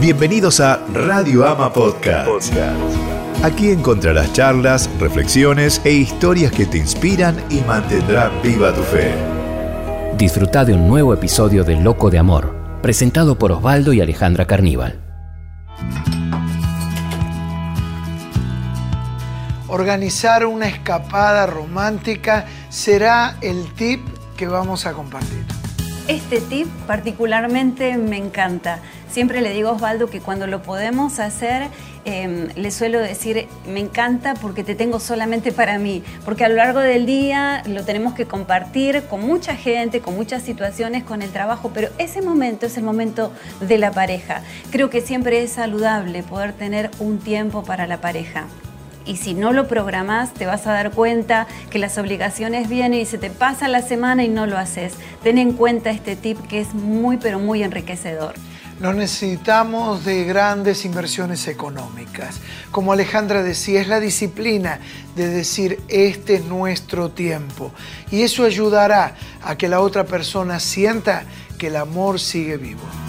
Bienvenidos a Radio Ama Podcast. Aquí encontrarás charlas, reflexiones e historias que te inspiran y mantendrán viva tu fe. Disfruta de un nuevo episodio de Loco de Amor, presentado por Osvaldo y Alejandra Carníbal. Organizar una escapada romántica será el tip que vamos a compartir. Este tip particularmente me encanta. Siempre le digo a Osvaldo que cuando lo podemos hacer, em, le suelo decir, me encanta porque te tengo solamente para mí, porque a lo largo del día lo tenemos que compartir con mucha gente, con muchas situaciones, con el trabajo, pero ese momento es el momento de la pareja. Creo que siempre es saludable poder tener un tiempo para la pareja y si no lo programás te vas a dar cuenta que las obligaciones vienen y se te pasa la semana y no lo haces. Ten en cuenta este tip que es muy pero muy enriquecedor. No necesitamos de grandes inversiones económicas. Como Alejandra decía, es la disciplina de decir, este es nuestro tiempo. Y eso ayudará a que la otra persona sienta que el amor sigue vivo.